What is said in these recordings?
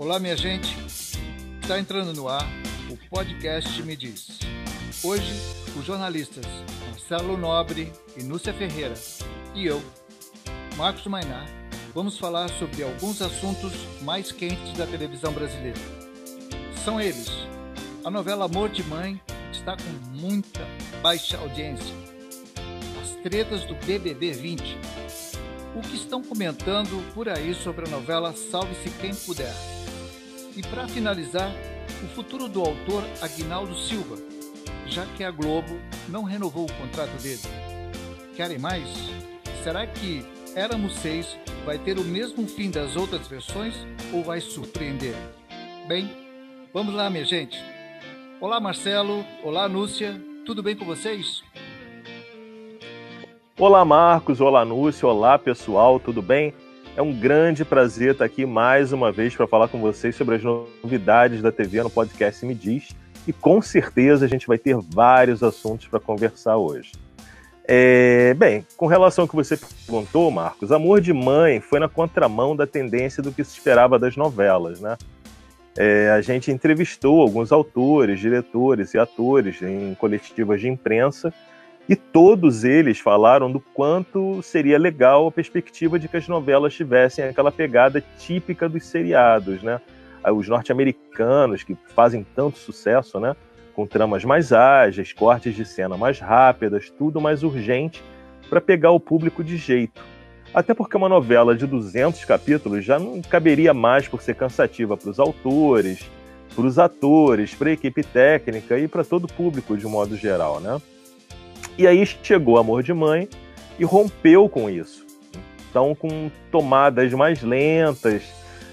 Olá, minha gente. Está entrando no ar o podcast Me Diz. Hoje, os jornalistas Marcelo Nobre e Núcia Ferreira e eu, Marcos Mainar, vamos falar sobre alguns assuntos mais quentes da televisão brasileira. São eles: a novela Amor de Mãe está com muita baixa audiência, as tretas do BBB 20, o que estão comentando por aí sobre a novela Salve-se Quem Puder e para finalizar, o futuro do autor Aguinaldo Silva, já que a Globo não renovou o contrato dele. Querem mais? Será que Éramos Seis vai ter o mesmo fim das outras versões ou vai surpreender? Bem, vamos lá, minha gente. Olá, Marcelo. Olá, Núcia. Tudo bem com vocês? Olá, Marcos. Olá, Núcia. Olá, pessoal. Tudo bem? É um grande prazer estar aqui mais uma vez para falar com vocês sobre as novidades da TV no podcast Me Diz. E com certeza a gente vai ter vários assuntos para conversar hoje. É, bem, com relação ao que você perguntou, Marcos, Amor de Mãe foi na contramão da tendência do que se esperava das novelas, né? É, a gente entrevistou alguns autores, diretores e atores em coletivas de imprensa e todos eles falaram do quanto seria legal a perspectiva de que as novelas tivessem aquela pegada típica dos seriados, né? Os norte-americanos que fazem tanto sucesso, né? Com tramas mais ágeis, cortes de cena mais rápidas, tudo mais urgente para pegar o público de jeito. Até porque uma novela de 200 capítulos já não caberia mais por ser cansativa para os autores, para os atores, para a equipe técnica e para todo o público de um modo geral, né? E aí chegou Amor de Mãe e rompeu com isso. Então, com tomadas mais lentas,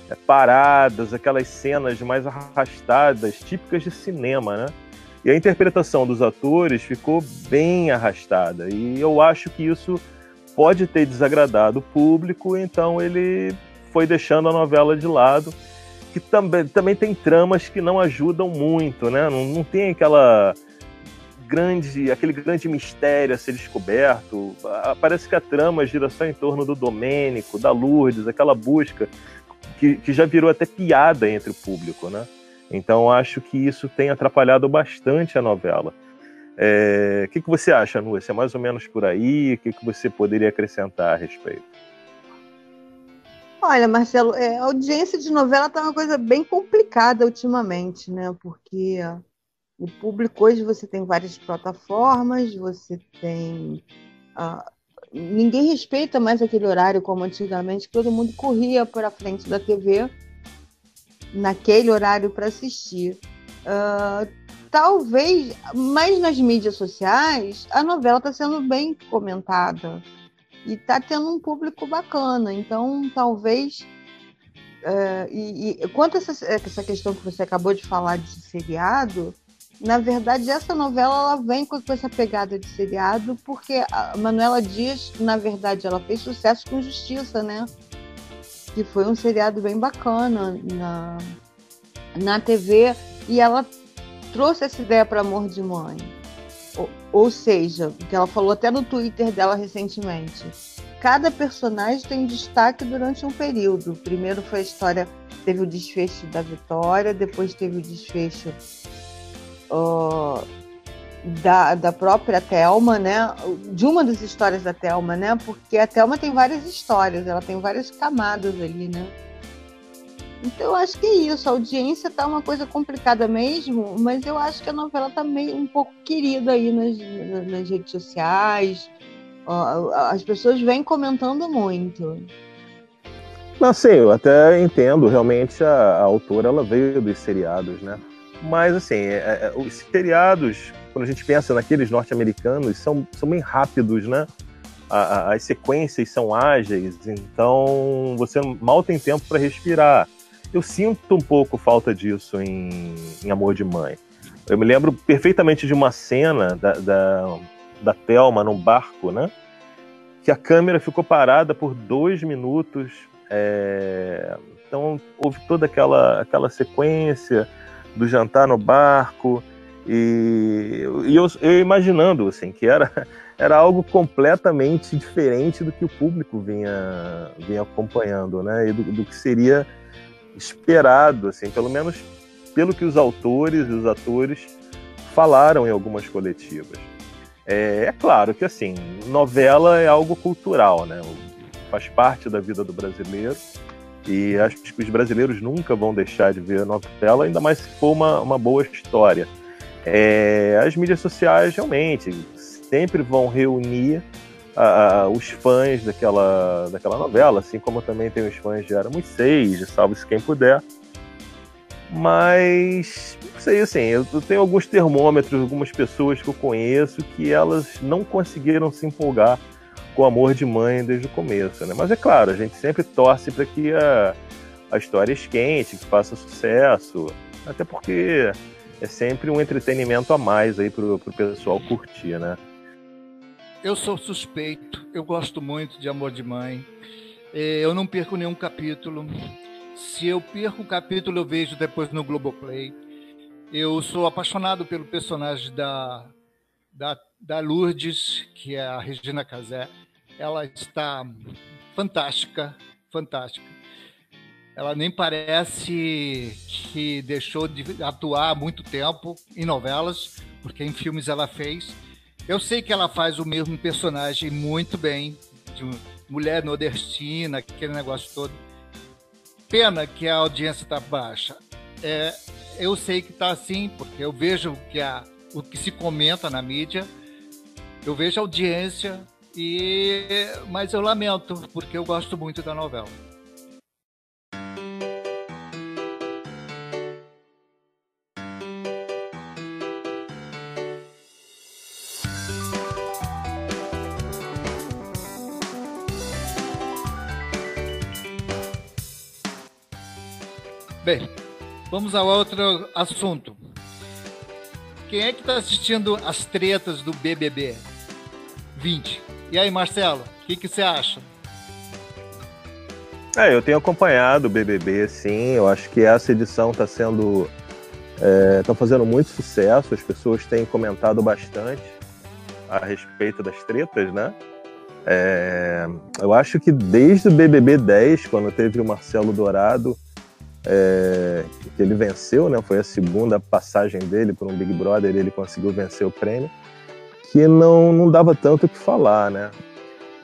é, paradas, aquelas cenas mais arrastadas, típicas de cinema, né? E a interpretação dos atores ficou bem arrastada. E eu acho que isso pode ter desagradado o público, então ele foi deixando a novela de lado. Que também, também tem tramas que não ajudam muito, né? Não, não tem aquela grande, aquele grande mistério a ser descoberto. Parece que a trama gira só em torno do Domênico, da Lourdes, aquela busca que, que já virou até piada entre o público, né? Então acho que isso tem atrapalhado bastante a novela. É, o que, que você acha, Núcia? É mais ou menos por aí? O que, que você poderia acrescentar a respeito? Olha, Marcelo, é, audiência de novela está uma coisa bem complicada ultimamente, né? Porque o público hoje você tem várias plataformas, você tem. Uh, ninguém respeita mais aquele horário como antigamente, todo mundo corria para frente da TV naquele horário para assistir. Uh, talvez, mas nas mídias sociais, a novela está sendo bem comentada e está tendo um público bacana. Então, talvez. Uh, e, e, quanto a essa, essa questão que você acabou de falar de seriado, na verdade, essa novela ela vem com essa pegada de seriado, porque a Manuela Dias, na verdade, ela fez sucesso com Justiça, né? Que foi um seriado bem bacana na, na TV, e ela trouxe essa ideia para Amor de Mãe. Ou, ou seja, que ela falou até no Twitter dela recentemente. Cada personagem tem destaque durante um período. Primeiro foi a história, teve o desfecho da Vitória, depois teve o desfecho uh, da, da própria Thelma, né? De uma das histórias da Thelma, né? Porque a Thelma tem várias histórias, ela tem várias camadas ali, né? Então eu acho que é isso, a audiência tá uma coisa complicada mesmo, mas eu acho que a novela tá meio um pouco querida aí nas, nas redes sociais. As pessoas vêm comentando muito. Não, sim, eu até entendo, realmente a, a autora ela veio dos seriados, né? Mas, assim, é, é, os seriados, quando a gente pensa naqueles norte-americanos, são, são bem rápidos, né? A, a, as sequências são ágeis, então você mal tem tempo para respirar. Eu sinto um pouco falta disso em, em, Amor de Mãe. Eu me lembro perfeitamente de uma cena da, da, da Thelma no barco, né? Que a câmera ficou parada por dois minutos. É... Então houve toda aquela, aquela sequência do jantar no barco e, e eu, eu, imaginando assim que era era algo completamente diferente do que o público vinha vinha acompanhando, né? E do, do que seria esperado, assim, pelo menos pelo que os autores e os atores falaram em algumas coletivas. É, é, claro que assim, novela é algo cultural, né? Faz parte da vida do brasileiro. E acho que os brasileiros nunca vão deixar de ver novela, ainda mais se for uma, uma boa história. É, as mídias sociais realmente sempre vão reunir os fãs daquela, daquela novela, assim como também tem os fãs de Éramos Seis, de Salve-se Quem Puder. Mas, não sei, assim, eu tenho alguns termômetros, algumas pessoas que eu conheço que elas não conseguiram se empolgar com amor de mãe desde o começo, né? Mas é claro, a gente sempre torce para que a, a história esquente, que faça sucesso, até porque é sempre um entretenimento a mais aí pro, pro pessoal curtir, né? Eu sou suspeito, eu gosto muito de Amor de Mãe. É, eu não perco nenhum capítulo. Se eu perco o capítulo, eu vejo depois no Globoplay. Eu sou apaixonado pelo personagem da, da, da Lourdes, que é a Regina Casé. Ela está fantástica, fantástica. Ela nem parece que deixou de atuar há muito tempo em novelas, porque em filmes ela fez eu sei que ela faz o mesmo personagem muito bem, de mulher nordestina, aquele negócio todo. Pena que a audiência está baixa. É, eu sei que está assim, porque eu vejo que a, o que se comenta na mídia, eu vejo a audiência, e mas eu lamento, porque eu gosto muito da novela. Bem, vamos ao outro assunto. Quem é que está assistindo as tretas do BBB 20? E aí, Marcelo, o que, você acha? É, eu tenho acompanhado o BBB, sim. Eu acho que essa edição está sendo. está é, fazendo muito sucesso. As pessoas têm comentado bastante a respeito das tretas, né? É, eu acho que desde o BBB 10, quando teve o Marcelo Dourado, é, que ele venceu, né? Foi a segunda passagem dele por um Big Brother ele conseguiu vencer o prêmio, que não, não dava tanto o que falar, né?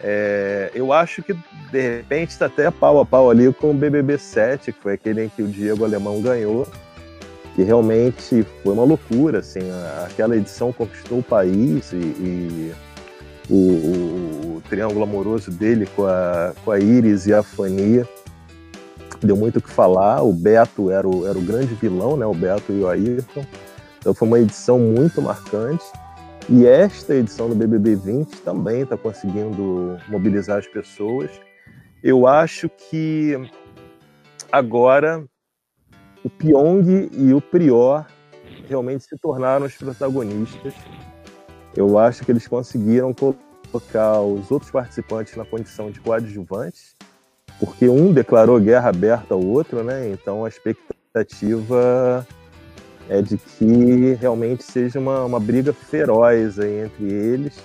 É, eu acho que de repente está até pau a pau ali com o BBB 7, que foi aquele em que o Diego Alemão ganhou, que realmente foi uma loucura, assim, aquela edição conquistou o país e, e o, o, o, triângulo amoroso dele com a, com a Iris e a Fania deu muito o que falar. O Beto era o, era o grande vilão, né? O Beto e o Ayrton. Então foi uma edição muito marcante. E esta edição do BBB 20 também está conseguindo mobilizar as pessoas. Eu acho que agora o Pyong e o Prior realmente se tornaram os protagonistas. Eu acho que eles conseguiram colocar os outros participantes na condição de coadjuvantes porque um declarou guerra aberta ao outro, né? Então a expectativa é de que realmente seja uma, uma briga feroz aí entre eles.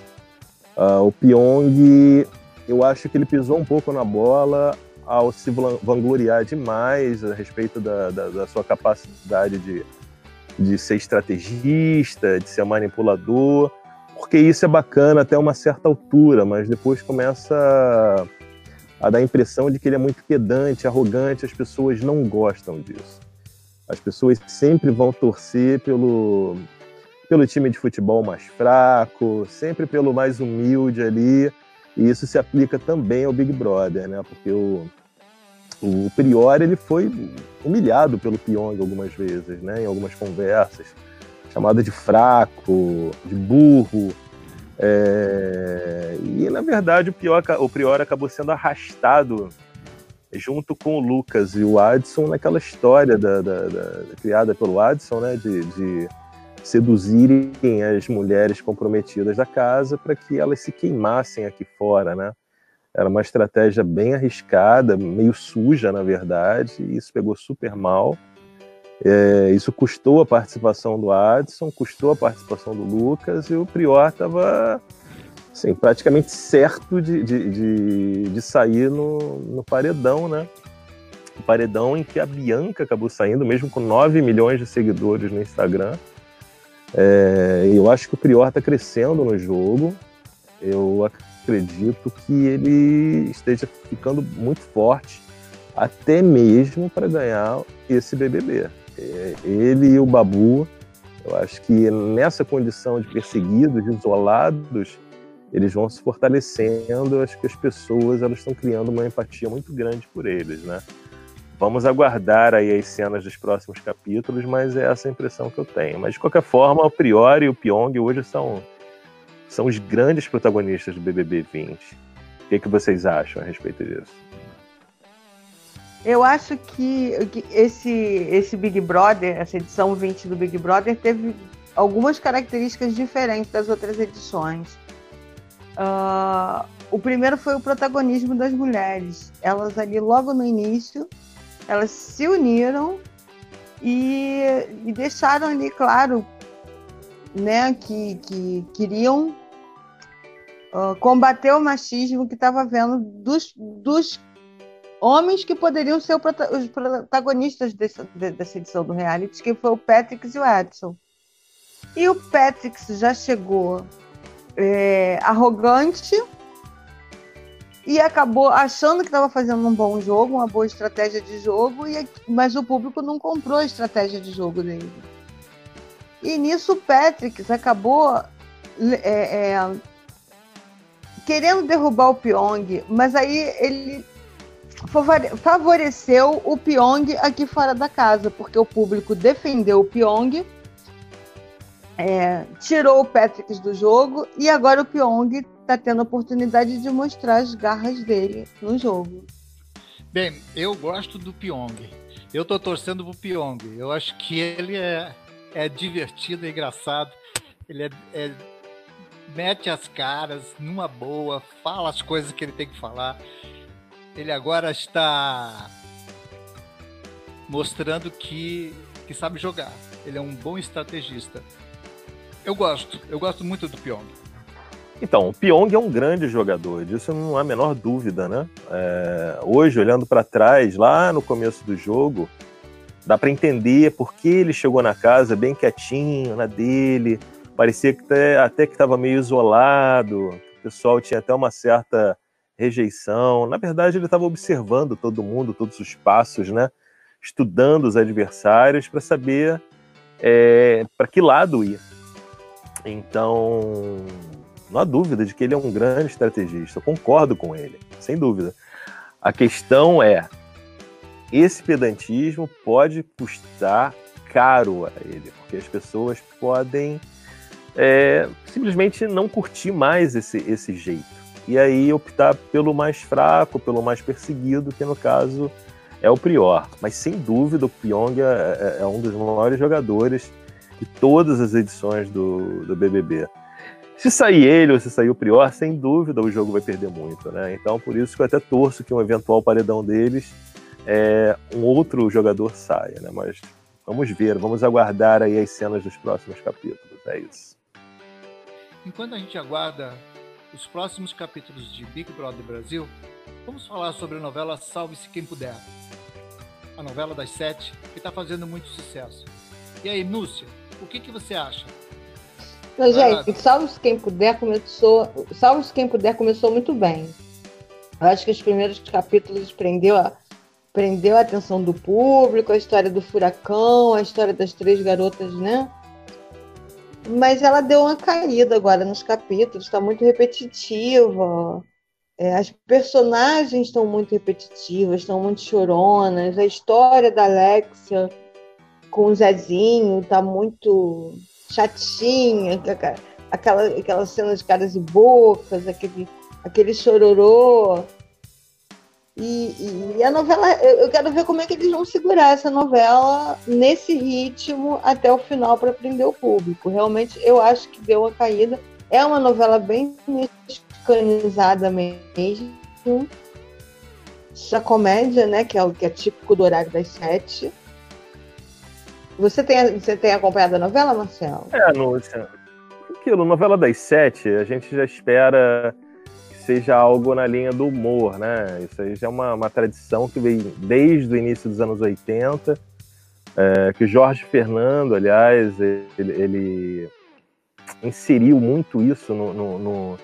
Uh, o Pyong, eu acho que ele pisou um pouco na bola ao se vangloriar demais a respeito da, da, da sua capacidade de, de ser estrategista, de ser manipulador, porque isso é bacana até uma certa altura, mas depois começa a dar a impressão de que ele é muito pedante, arrogante, as pessoas não gostam disso. As pessoas sempre vão torcer pelo, pelo time de futebol mais fraco, sempre pelo mais humilde ali, e isso se aplica também ao Big Brother, né? Porque o, o Prior ele foi humilhado pelo Pyong algumas vezes, né? Em algumas conversas, chamado de fraco, de burro, é... E na verdade o, pior, o Prior acabou sendo arrastado junto com o Lucas e o Adson naquela história da, da, da criada pelo Adson, né, de, de, seduzirem as mulheres comprometidas da casa para que elas se queimassem aqui fora, né? Era uma estratégia bem arriscada, meio suja, na verdade, e isso pegou super mal. É, isso custou a participação do Adson, custou a participação do Lucas, e o Prior estava assim, praticamente certo de, de, de, de, sair no, no paredão, né? paredão em que a Bianca acabou saindo, mesmo com 9 milhões de seguidores no Instagram. É, eu acho que o Prior está crescendo no jogo. Eu acredito que ele esteja ficando muito forte, até mesmo para ganhar esse BBB. É, ele e o Babu, eu acho que nessa condição de perseguidos, isolados, eles vão se fortalecendo. Acho que as pessoas elas estão criando uma empatia muito grande por eles, né? Vamos aguardar aí as cenas dos próximos capítulos, mas é essa a impressão que eu tenho. Mas de qualquer forma, o Priori e o Pyong hoje são, são os grandes protagonistas do BBB 20. O que, é que vocês acham a respeito disso? Eu acho que, que esse, esse Big Brother, essa edição 20 do Big Brother, teve algumas características diferentes das outras edições. Uh, o primeiro foi o protagonismo das mulheres. Elas ali logo no início elas se uniram e, e deixaram ali claro né, que, que queriam uh, combater o machismo que estava vendo dos, dos homens que poderiam ser os protagonistas dessa, dessa edição do reality, que foi o Patrick e o Edson. E o Patrick já chegou é, arrogante, e acabou achando que estava fazendo um bom jogo, uma boa estratégia de jogo, e, mas o público não comprou a estratégia de jogo dele. E nisso o Patrick acabou é, é, querendo derrubar o Pyong, mas aí ele favoreceu o Pyong aqui fora da casa, porque o público defendeu o Pyong, é, tirou o Patrick do jogo e agora o Pyong está tendo a oportunidade de mostrar as garras dele no jogo. Bem, eu gosto do Pyong. Eu tô torcendo pro Pyong. Eu acho que ele é, é divertido, é engraçado. Ele é, é, mete as caras numa boa, fala as coisas que ele tem que falar. Ele agora está mostrando que, que sabe jogar. Ele é um bom estrategista. Eu gosto, eu gosto muito do Pyong. Então, o Pyong é um grande jogador, disso não há a menor dúvida, né? É, hoje, olhando para trás, lá no começo do jogo, dá para entender por que ele chegou na casa bem quietinho, na dele, parecia que até, até que estava meio isolado, o pessoal tinha até uma certa rejeição. Na verdade, ele estava observando todo mundo, todos os passos, né? Estudando os adversários para saber é, para que lado ir. Então, não há dúvida de que ele é um grande estrategista. Eu concordo com ele, sem dúvida. A questão é: esse pedantismo pode custar caro a ele, porque as pessoas podem é, simplesmente não curtir mais esse, esse jeito. E aí optar pelo mais fraco, pelo mais perseguido, que no caso é o Prior. Mas sem dúvida o Pyong é, é, é um dos maiores jogadores de todas as edições do, do BBB. Se sair ele ou se sair o Prior, sem dúvida o jogo vai perder muito, né? Então por isso que eu até torço que um eventual paredão deles é, um outro jogador saia, né? Mas vamos ver, vamos aguardar aí as cenas dos próximos capítulos, é isso. Enquanto a gente aguarda os próximos capítulos de Big Brother Brasil, vamos falar sobre a novela Salve-se Quem Puder. A novela das sete que está fazendo muito sucesso. E aí, Núcia, o que, que você acha? Não, gente, Salve Quem Puder começou. Salve Quem Puder começou muito bem. Eu acho que os primeiros capítulos prendeu a, prendeu a atenção do público, a história do furacão, a história das três garotas, né? Mas ela deu uma caída agora nos capítulos, está muito repetitiva. É, as personagens estão muito repetitivas, estão muito choronas. A história da Alexia com o Zezinho está muito chatinha, aquela, aquela cena de caras e bocas, aquele, aquele chororô. E, e, a novela, eu quero ver como é que eles vão segurar essa novela nesse ritmo até o final para prender o público. Realmente, eu acho que deu uma caída. É uma novela bem mexicanizada mesmo. Essa comédia, né, que é que é típico do horário das sete. Você tem, você tem acompanhado a novela, Marcelo? É, Núcia. Aquilo, novela das sete, a gente já espera que seja algo na linha do humor, né? Isso aí já é uma, uma tradição que vem desde o início dos anos 80, é, que Jorge Fernando, aliás, ele, ele inseriu muito isso no, no, no,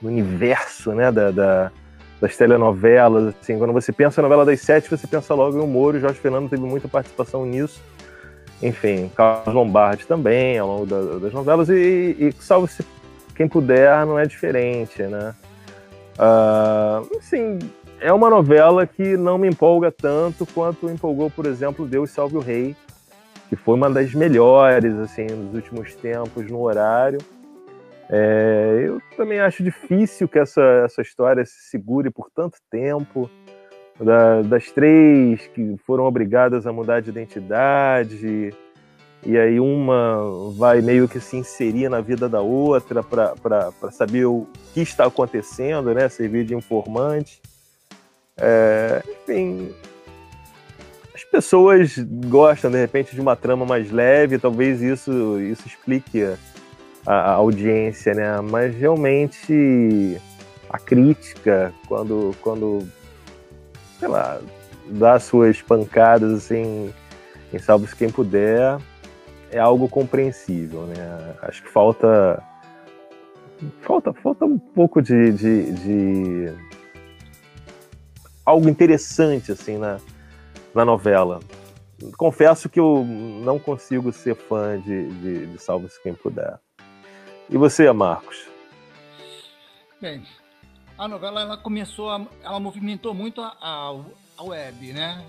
no universo né, da, da, das telenovelas. Assim, quando você pensa na novela das sete, você pensa logo em humor, e Jorge Fernando teve muita participação nisso. Enfim, Carlos Lombardi também, ao longo da, das novelas, e, e salve-se quem puder, não é diferente, né? Uh, assim, é uma novela que não me empolga tanto quanto empolgou, por exemplo, Deus Salve o Rei, que foi uma das melhores, assim, nos últimos tempos no horário. É, eu também acho difícil que essa, essa história se segure por tanto tempo. Da, das três que foram obrigadas a mudar de identidade, e aí uma vai meio que se inserir na vida da outra para saber o que está acontecendo, né? servir de informante. É, enfim, as pessoas gostam de repente de uma trama mais leve, talvez isso, isso explique a, a audiência, né? Mas realmente a crítica, quando, quando sei lá, dá suas pancadas assim, em salve-se quem puder, é algo compreensível, né? Acho que falta falta falta um pouco de, de, de algo interessante assim na, na novela. Confesso que eu não consigo ser fã de, de, de Salve-se Quem Puder. E você, Marcos? Bem, a novela ela começou, a, ela movimentou muito a, a, a web, né?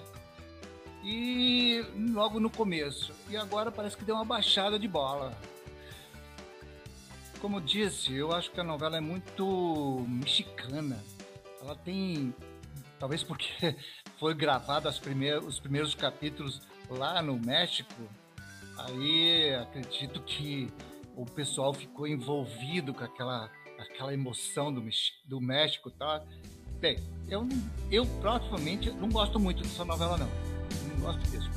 E logo no começo. E agora parece que deu uma baixada de bola. Como disse, eu acho que a novela é muito mexicana. Ela tem. Talvez porque foi gravado os primeiros capítulos lá no México. Aí acredito que o pessoal ficou envolvido com aquela, aquela emoção do, do México, tá? Bem, eu, eu provavelmente não gosto muito dessa novela, não não gosto mesmo.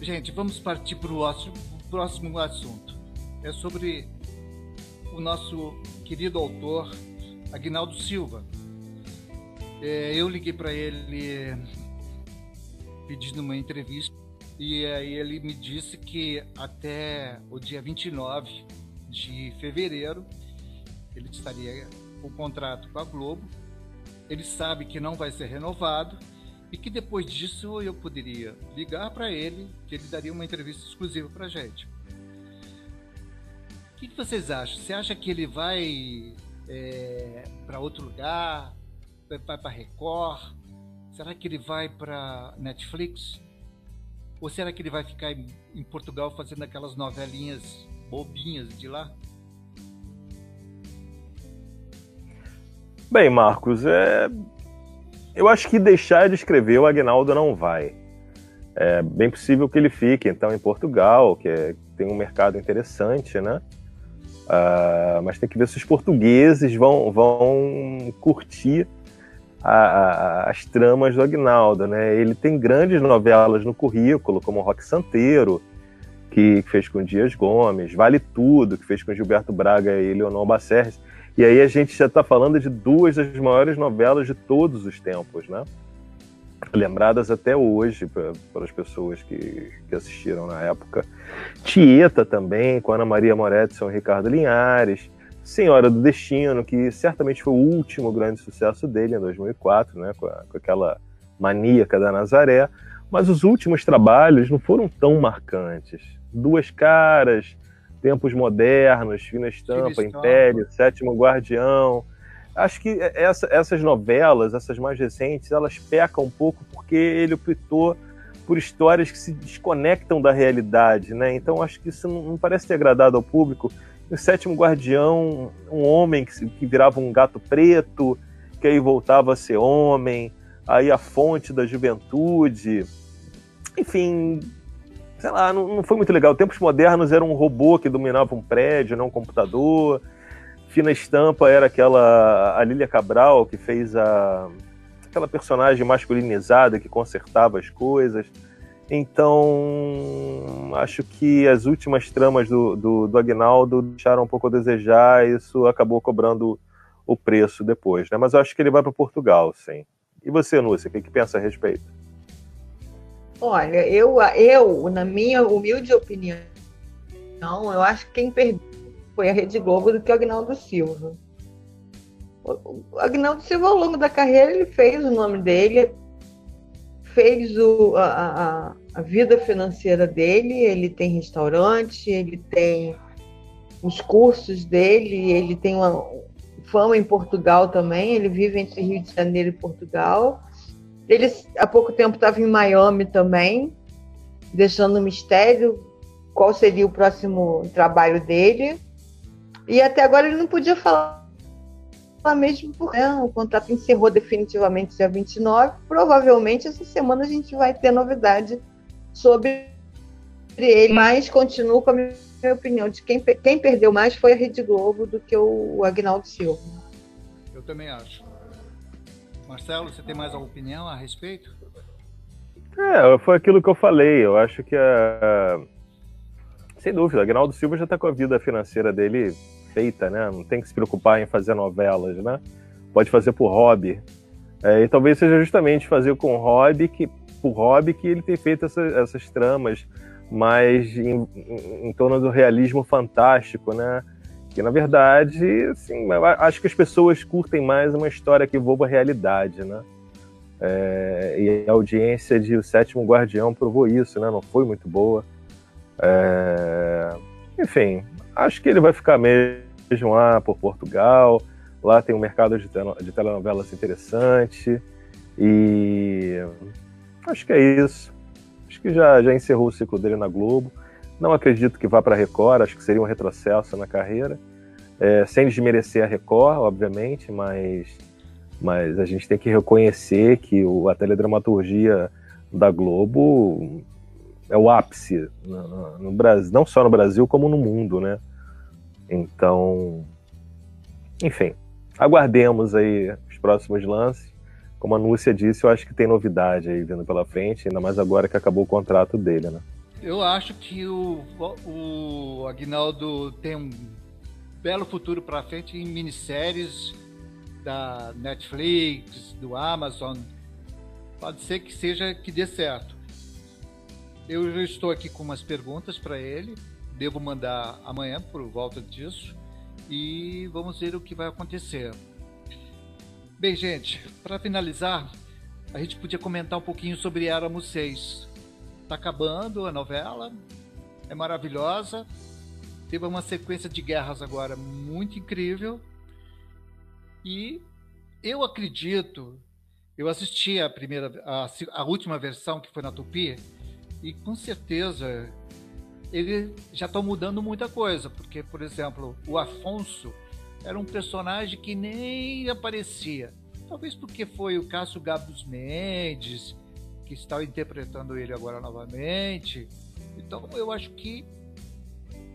Gente, vamos partir para o próximo assunto. É sobre nosso querido autor Agnaldo Silva. É, eu liguei para ele pedindo uma entrevista e aí ele me disse que até o dia 29 de fevereiro ele estaria o contrato com a Globo. Ele sabe que não vai ser renovado e que depois disso eu poderia ligar para ele, que ele daria uma entrevista exclusiva para gente. Que, que, vocês acham? Você acha que ele vai é, para outro lugar? Vai para Record? Será que ele vai para Netflix? Ou será que ele vai ficar em Portugal fazendo aquelas novelinhas bobinhas de lá? Bem, Marcos, é... eu acho que deixar de escrever o Agnaldo não vai. É bem possível que ele fique, então, em Portugal, que é... tem um mercado interessante, né? Uh, mas tem que ver se os portugueses vão, vão curtir a, a, as tramas do Agnaldo, né? Ele tem grandes novelas no currículo, como Rock Santeiro, que fez com Dias Gomes, Vale Tudo, que fez com Gilberto Braga e Leonor Bacerres. E aí a gente já está falando de duas das maiores novelas de todos os tempos, né? Lembradas até hoje para as pessoas que, que, assistiram na época. Tieta também, com Ana Maria Moretti e Ricardo Linhares. Senhora do Destino, que certamente foi o último grande sucesso dele em 2004, né, com, a, com aquela maníaca da Nazaré, mas os últimos trabalhos não foram tão marcantes. Duas Caras, Tempos Modernos, Fina Estampa, Império, Sétimo Guardião. Acho que essa, essas novelas, essas mais recentes, elas pecam um pouco porque ele optou por histórias que se desconectam da realidade, né? Então acho que isso não, não parece ter agradado ao público o sétimo guardião, um homem que, que virava um gato preto, que aí voltava a ser homem, aí a fonte da juventude. Enfim, sei lá, não, não foi muito legal. Tempos modernos era um robô que dominava um prédio, não um computador. Fina Estampa era aquela a Lília Cabral que fez a aquela personagem masculinizada que consertava as coisas. Então, acho que as últimas tramas do, do, do Agnaldo deixaram um pouco a desejar, e isso acabou cobrando o preço depois, né? Mas eu acho que ele vai para Portugal, sim. E você, Núcia, o que, que pensa a respeito? Olha, eu, eu, na minha humilde opinião, eu acho que quem perdeu foi a Rede Globo do que o Agnaldo Silva. O Agnaldo Silva, ao longo da carreira, ele fez o nome dele, fez o, a, a, a vida financeira dele, ele tem restaurante, ele tem os cursos dele, ele tem uma, fama em Portugal também, ele vive entre Rio de Janeiro e Portugal. Ele há pouco tempo estava em Miami também, deixando um mistério qual seria o próximo trabalho dele. E até agora ele não podia falar mesmo porque né, o contrato encerrou definitivamente dia 29. Provavelmente essa semana a gente vai ter novidade sobre ele, mas continuo com a minha minha opinião, de quem, quem perdeu mais foi a Rede Globo do que o Agnaldo Silva. Eu também acho. Marcelo, você tem mais alguma opinião a respeito? É, foi aquilo que eu falei. Eu acho que a. Sem dúvida, Agnaldo Silva já está com a vida financeira dele feita, né? Não tem que se preocupar em fazer novelas, né? Pode fazer por hobby. É, e talvez seja justamente fazer com hobby que, por hobby que ele tem feito essa, essas tramas mas em, em, torno do realismo fantástico, né? Que na verdade, assim, acho que as pessoas curtem mais uma história que envolva a realidade, né? É, e a audiência de O Sétimo Guardião provou isso, né? Não foi muito boa. É, enfim, acho que ele vai ficar mesmo lá por Portugal. Lá tem um mercado de, telenovelas interessante. E acho que é isso. Acho que já, já encerrou o ciclo dele na Globo. Não acredito que vá para a Record, acho que seria um retrocesso na carreira. É, sem desmerecer a Record, obviamente, mas, mas a gente tem que reconhecer que o, a teledramaturgia da Globo é o ápice no, no, Brasil, não só no Brasil, como no mundo, né? Então, enfim, aguardemos aí os próximos lances como a Núcia disse, eu acho que tem novidade aí vindo pela frente, ainda mais agora que acabou o contrato dele, né? Eu acho que o, o Agnaldo tem um belo futuro para frente em minisséries da Netflix, do Amazon. Pode ser que seja que dê certo. Eu estou aqui com umas perguntas para ele. Devo mandar amanhã por volta disso e vamos ver o que vai acontecer. Bem, gente, para finalizar, a gente podia comentar um pouquinho sobre Éramos Seis. Tá acabando a novela, é maravilhosa. Teve uma sequência de guerras agora muito incrível. E eu acredito, eu assisti a primeira, a, a última versão que foi na Tupi, e com certeza ele já está mudando muita coisa, porque, por exemplo, o Afonso era um personagem que nem aparecia. Talvez porque foi o Cássio Gabos Mendes que está interpretando ele agora novamente. Então eu acho que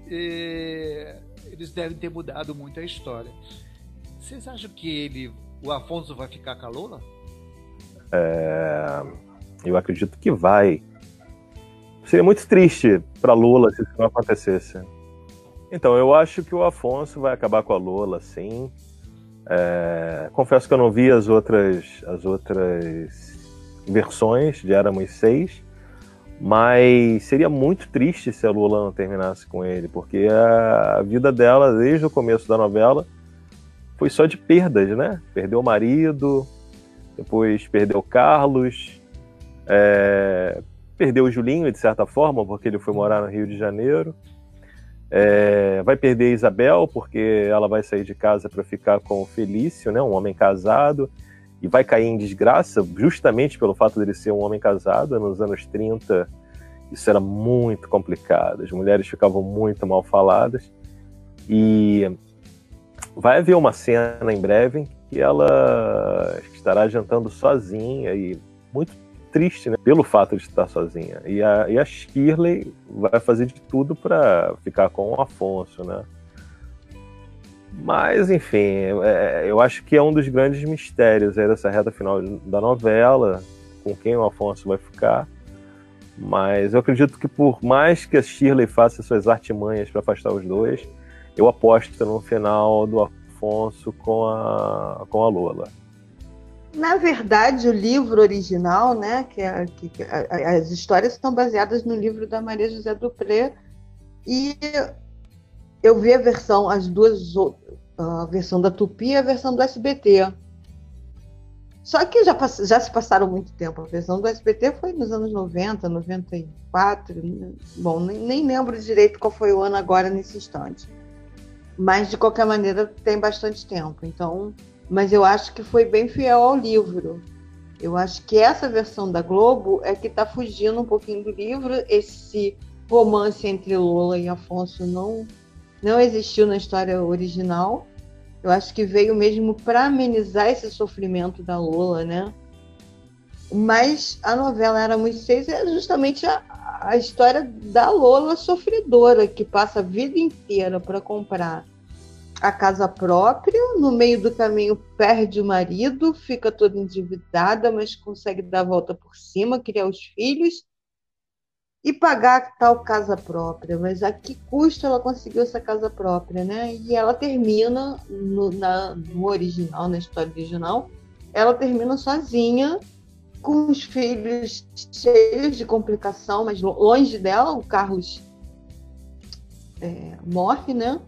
é, eles devem ter mudado muito a história. Vocês acham que ele, o Afonso vai ficar com a Lola? É, eu acredito que vai. Seria muito triste para Lula se isso não acontecesse. Então, eu acho que o Afonso vai acabar com a Lola, sim. É, confesso que eu não vi as outras, as outras versões de Éramos Seis, mas seria muito triste se a Lula não terminasse com ele, porque a vida dela, desde o começo da novela, foi só de perdas, né? Perdeu o marido, depois perdeu Carlos, é, perdeu o Julinho, de certa forma, porque ele foi morar no Rio de Janeiro. É, vai perder a Isabel, porque ela vai sair de casa para ficar com o Felício, né, um homem casado, e vai cair em desgraça justamente pelo fato dele ser um homem casado. Nos anos 30, isso era muito complicado, as mulheres ficavam muito mal faladas. E vai haver uma cena em breve que ela estará jantando sozinha e muito triste, né? Pelo fato de estar sozinha. E a, e a Shirley vai fazer de tudo para ficar com o Afonso, né? Mas, enfim, é, eu acho que é um dos grandes mistérios aí dessa reta final da novela, com quem o Afonso vai ficar. Mas eu acredito que por mais que a Shirley faça suas artimanhas para afastar os dois, eu aposto no final do Afonso com a, com a Lola. Na verdade, o livro original, né, que, é, que, que as histórias estão baseadas no livro da Maria José Dupré e eu vi a versão, as duas, a versão da Tupi e a versão do SBT. Só que já, já se passaram muito tempo. A versão do SBT foi nos anos 90, 94. Bom, nem, nem lembro direito qual foi o ano agora nesse instante. Mas, de qualquer maneira, tem bastante tempo. Então, mas eu acho que foi bem fiel ao livro. Eu acho que essa versão da Globo é que está fugindo um pouquinho do livro. Esse romance entre Lola e Afonso não, não existiu na história original. Eu acho que veio mesmo para amenizar esse sofrimento da Lola, né? Mas a novela Era Muito Seis é justamente a, a história da Lola sofredora, que passa a vida inteira para comprar a casa própria, no meio do caminho perde o marido, fica toda endividada, mas consegue dar a volta por cima, criar os filhos e pagar tal casa própria. Mas a que custo ela conseguiu essa casa própria, né? E ela termina no, na, no original, na história original, ela termina sozinha, com os filhos cheios de complicação, mas longe dela, o Carlos é, morre, né?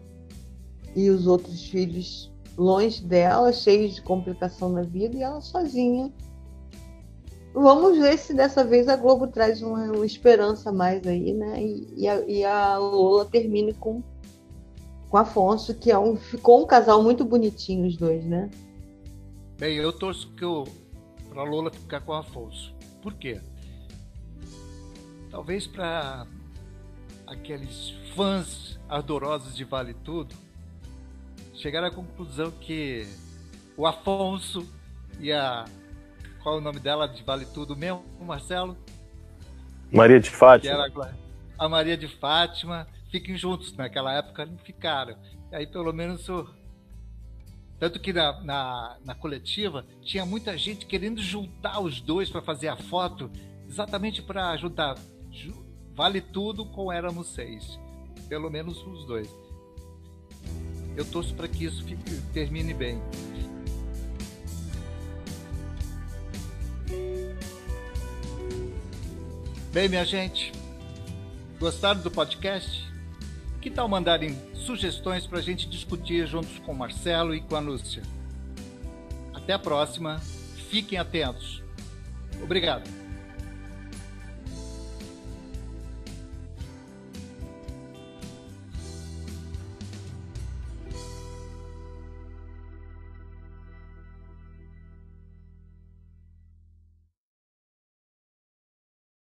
E os outros filhos longe dela, cheios de complicação na vida, e ela sozinha. Vamos ver se dessa vez a Globo traz uma, uma esperança mais aí, né? E, e, a, e, a, Lola termine com, com Afonso, que é um, ficou um casal muito bonitinho, os dois, né? Bem, eu torço que eu, pra Lola ficar com o Afonso. Por quê? Talvez para aqueles fãs ardorosos de Vale Tudo, chegaram à conclusão que o Afonso e a. Qual é o nome dela de Vale Tudo mesmo, Marcelo? Maria de Fátima. a Maria de Fátima. Fiquem juntos. Naquela época não ficaram. E aí, pelo menos, o. Tanto que na, na, na coletiva tinha muita gente querendo juntar os dois para fazer a foto, exatamente para juntar Vale Tudo com Éramos Seis. Pelo menos os dois eu torço para que isso fique, termine bem. Bem, minha gente, gostaram do podcast? Que tal mandarem sugestões para a gente discutir juntos com o Marcelo e com a Lúcia? Até a próxima, fiquem atentos. Obrigado.